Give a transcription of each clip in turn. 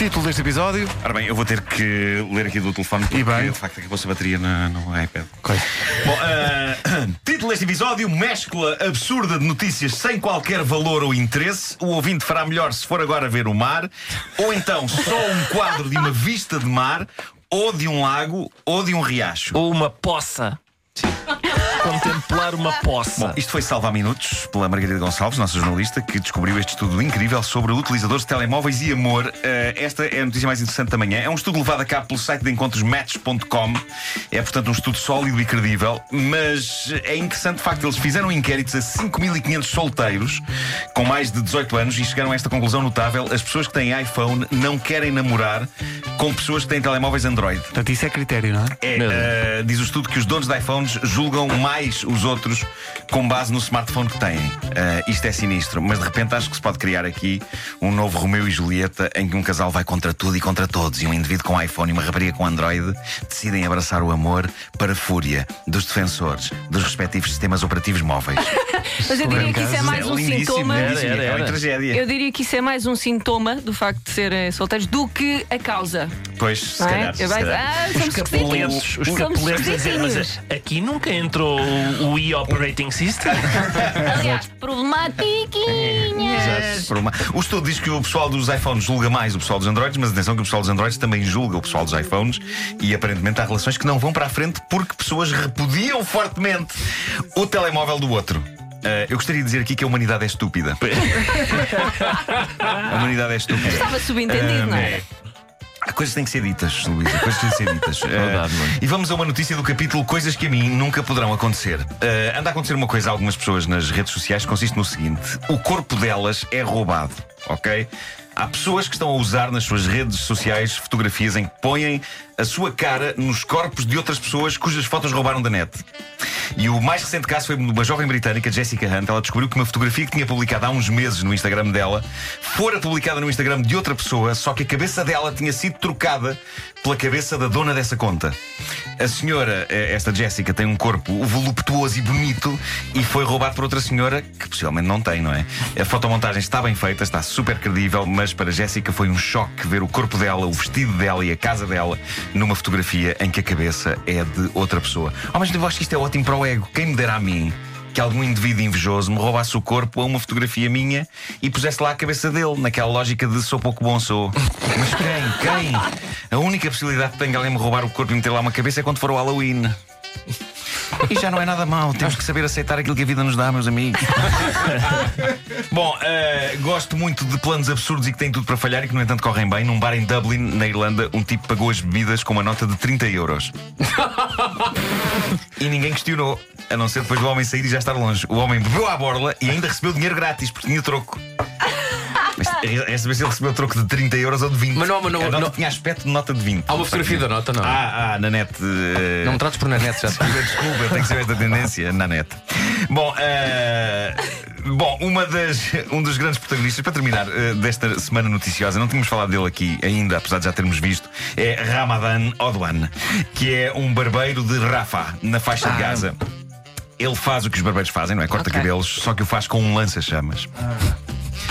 Título deste episódio. Ora bem, eu vou ter que ler aqui do telefone porque E bem. de facto acabou-se a bateria na- no iPad. Ok. Bom, ah, título deste episódio: Mescla absurda de notícias sem qualquer valor ou interesse. O ouvinte fará melhor se for agora ver o mar, ou então só um quadro de uma vista de mar, ou de um lago, ou de um riacho. Ou uma poça. Contemplar uma poça. Bom, isto foi Salvar Minutos pela Margarida Gonçalves, nossa jornalista, que descobriu este estudo incrível sobre utilizadores de telemóveis e amor. Eh, esta é a notícia mais interessante da manhã. É um estudo levado a cabo pelo site de encontros Match.com. É, portanto, um estudo sólido e credível. Mas é interessante de facto, eles fizeram inquéritos a 5.500 solteiros com mais de 18 anos e chegaram a esta conclusão notável: as pessoas que têm iPhone não querem namorar com pessoas que têm telemóveis Android. Portanto, isso é critério, não é? É, eh, diz o estudo que os donos de iPhones julgam mais os outros com base no smartphone que têm. Eh, isto é sinistro, mas de repente acho que se pode criar aqui um novo Romeu e Julieta em que um casal vai contra tudo e contra todos e um indivíduo com iPhone e uma rapariga com Android decidem abraçar o amor para a fúria dos defensores dos respectivos sistemas operativos móveis. Mas eu diria que isso é mais um lindíssimo, sintoma. lindíssimo, Era, é uma era. tragédia. Eu diria que isso é mais um sintoma do facto de serem solteiros do que a causa. Pois, se é? calhar. se calhar. ah, Os capuletos, esquisitinhos. os capuletos a dizer, mas aqui nunca entrou o, o e-operating system. Aliás, uma- O estudo diz que o pessoal dos iPhones julga mais o pessoal dos Androids, mas atenção que o pessoal dos Androids também julga o pessoal dos iPhones e aparentemente há relações que não vão para a frente porque pessoas repudiam fortemente o telemóvel do outro. Ah, eu gostaria de dizer aqui que a humanidade é estúpida. a humanidade é estúpida. Estava subentendido, não é? Coisas têm que ser ditas, Luísa. Coisas têm que ser ditas. Verdade, Eh, mano. e vamos a uma notícia do capítulo Coisas que a mim nunca poderão acontecer. Eh, anda a acontecer uma coisa a algumas pessoas nas redes sociais que consiste no seguinte: o corpo delas é roubado, ok? Há pessoas que estão a usar nas suas redes sociais fotografias em que põem a sua cara nos corpos de outras pessoas cujas fotos roubaram da net. E o mais recente caso foi de uma jovem britânica, Jessica Hunt. Ela descobriu que uma fotografia que tinha publicado há uns meses no Instagram dela fora publicada no Instagram de outra pessoa, só que a cabeça dela tinha sido trocada pela cabeça da dona dessa conta. A senhora, eh, esta Jessica, tem um corpo voluptuoso e bonito e foi roubado por outra senhora que possivelmente não tem, não é? A fotomontagem está bem feita, está super credível, mas para Jessica foi um choque ver o corpo dela, o vestido dela e a casa dela numa fotografia em que a cabeça é de outra pessoa. Mesmo tempo, eu acho que isto é ótimo para o ego. Quem me dera a mim que algum indivíduo invejoso me roubasse o corpo a uma fotografia minha e pusesse lá a cabeça dele, naquela lógica de sou pouco bom, sou. Mas quem? Quem? A única possibilidade que tem de alguém me roubar o corpo e meter lá uma cabeça é quando for o Halloween. E já não é nada mau, temos que saber aceitar aquilo que a vida nos dá, meus amigos. Bom, eh, gosto muito de planos absurdos e que têm tudo para falhar e que, no entanto, correm bem. Num bar em Dublin, na Irlanda, um tipo pagou as bebidas com uma nota de 30 euros. e ninguém questionou, a não ser depois do homem sair e já estar longe. O homem bebeu à borla e ainda recebeu dinheiro grátis, porque tinha troco. Mas é saber se ele recebeu troco de 30 euros ou de 20. Mas não, mas não- a nota não- tinha aspecto de nota de 20. Há uma fotografia da nota, não? Ah, ah, na net. eh, Não me trates por na net, já te Desculpa, desculpa, tem que ser esta tendência na net. Bom, eh, bom uma das, um dos grandes protagonistas, para terminar, eh, desta semana noticiosa, não tínhamos falado dele aqui ainda, apesar de já termos visto, é Ramadan Odwan, que é um barbeiro de Rafah, na faixa de Gaza. Ele faz o que os barbeiros fazem, não é? Corta Ok. cabelos, só que o faz com um lança-chamas.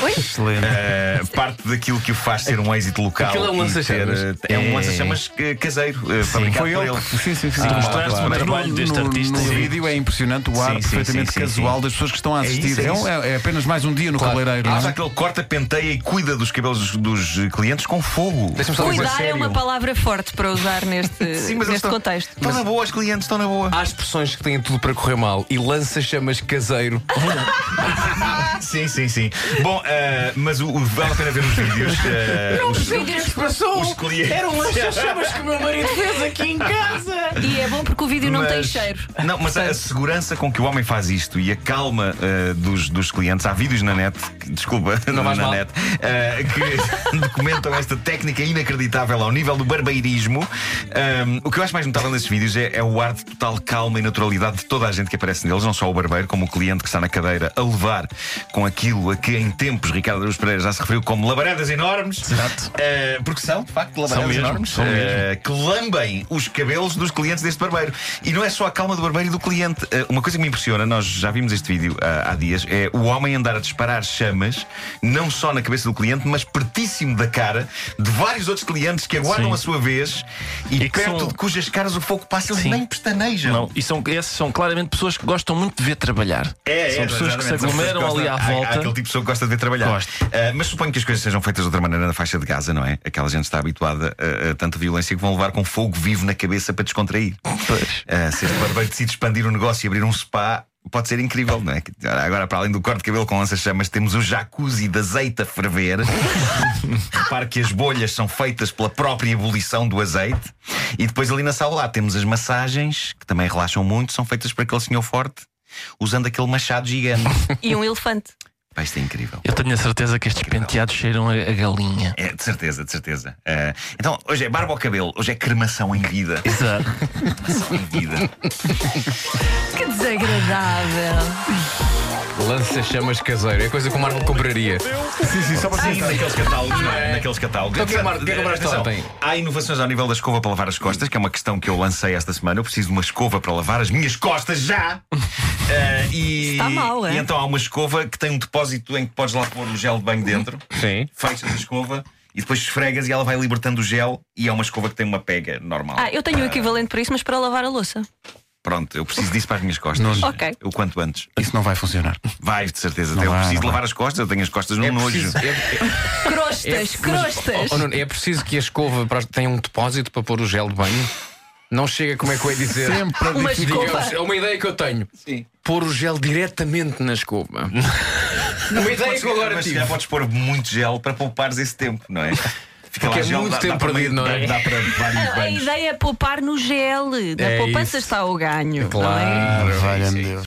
Oi? Excelente. Eh, parte daquilo que o faz ser um êxito local. Aquilo é um lança-chamas? eh, É um lança-chamas eh, caseiro, fabricado Foi por ele. que- Sim, sim, sim. Ah, mostraste claro. o trabalho no- deste no- artista. No vídeo é impressionante o ar Sim, sim, perfeitamente sim, sim, casual sim. das pessoas que estão a É assistir. isso, é É, isso. é- é apenas mais um dia no Claro. cabeleireiro. Ah, já é? que ele corta, penteia e cuida dos cabelos dos, dos clientes com fogo. Cuidar é sério. uma palavra forte para usar neste, Sim, mas neste contexto. Estão na boa, os clientes estão na boa. Há expressões que têm tudo para correr mal e lança-chamas caseiro. Sim, sim, sim. Bom, eh, mas o, o- vale a pena ver os vídeos. eh, os, os clientes. Eram lança-chamas que o meu marido fez aqui em casa. E é bom porque o vídeo não tem Mas- cheiro. Não, mas a, a segurança com que o homem faz isto e a calma eh, dos, dos clientes, há vídeos na net, que- desculpa, Não vais na mal. net, eh, que documentam esta técnica inacreditável ao nível do barbeirismo. Um, o que eu acho mais notável nesses vídeos é, é o ar de total calma e naturalidade de toda a gente que aparece neles, não só o barbeiro, como o cliente que está na cadeira a levar com aquilo a que em tempos Ricardo Araújo Pereira já se referiu como labaredas enormes. Exato. Eh, porque são, de facto, labaredas enormes são eh, que lambem os cabelos dos clientes deste barbeiro. E não é só a calma do barbeiro e do cliente. Uma coisa que me impressiona, nós já vimos este vídeo há dias, é o homem andar a disparar chamas lança-chamas, não só na cabeça do cliente, mas pertíssimo da cara de vários outros clientes que aguardam Sim. a sua vez e, E perto são- de cujas caras o fogo passa, eles Sim. nem pestanejam. Não, e são, esses são claramente pessoas que gostam muito de ver trabalhar. É, são é, pessoas que se aglomeram ali à gostam- há- volta. Há, aquele tipo de pessoa que gosta de ver trabalhar. Ah, mas suponho que as coisas sejam feitas de outra maneira na faixa de Gaza, não é? Aquela gente está habituada a, a tanta violência que vão levar com fogo vivo na cabeça para descontrair. Pois. Ah, se este barbeiro decide expandir o negócio e abrir um spa. Pode ser incrível, não é? Agora, para além do corte de cabelo com lança-chamas, temos o jacuzzi de azeite a ferver. Repare que as bolhas são feitas pela própria ebulição do azeite. E depois, ali na sala lá, temos as massagens, que também relaxam muito, são feitas por aquele senhor forte, usando aquele machado gigante. E um elefante. Pá, isto é incrível. Eu tenho a certeza que estes penteados cheiram a, a galinha. É, de certeza, de certeza. Ah, então, hoje é barba ao cabelo, hoje é cremação em vida. Exato. Cremação em vida. Que desagradável. Lança-chamas caseiro. É coisa que o Marco compraria. Sim, sim, só para Sim, naqueles catálogos, não é? Naqueles catálogos. Então, que é Marco- que é que compraste ontem? Há inovações ao nível da escova para lavar as costas, que é uma questão que eu lancei esta semana. Eu preciso de uma escova para lavar as minhas costas já! Eh, e, Está mal, é? E então há uma escova que tem um depósito em que podes lá pôr o gel de banho dentro. Sim. Fechas a escova e depois esfregas e ela vai libertando o gel. E é uma escova que tem uma pega normal. Ah, eu tenho o equivalente para isso, mas para lavar a louça. Pronto, eu preciso disso para as minhas costas. Ok. O quanto antes. Isso não vai funcionar. Vai, de certeza. Não eu vai, preciso lavar vai. as costas, eu tenho as costas no É nojo. preciso, é, é- Crostas, crostas. Oh, Nuno, é preciso que a escova para- tenha um depósito para pôr o gel de banho. Não chega, como é que eu ia dizer? Sempre a Uma. Digamos, é uma ideia que eu tenho. Sim. Pôr o gel diretamente na escova. uma ideia que eu agora Mas se tive. calhar podes pôr muito gel para poupares esse tempo, não é? Fica Porque é muito tempo para perdido, meio- não é? Dá, dá para vários A banhos. ideia é poupar no gel. Na É poupança isso. está o ganho. não é? Claro. Valha-me Deus.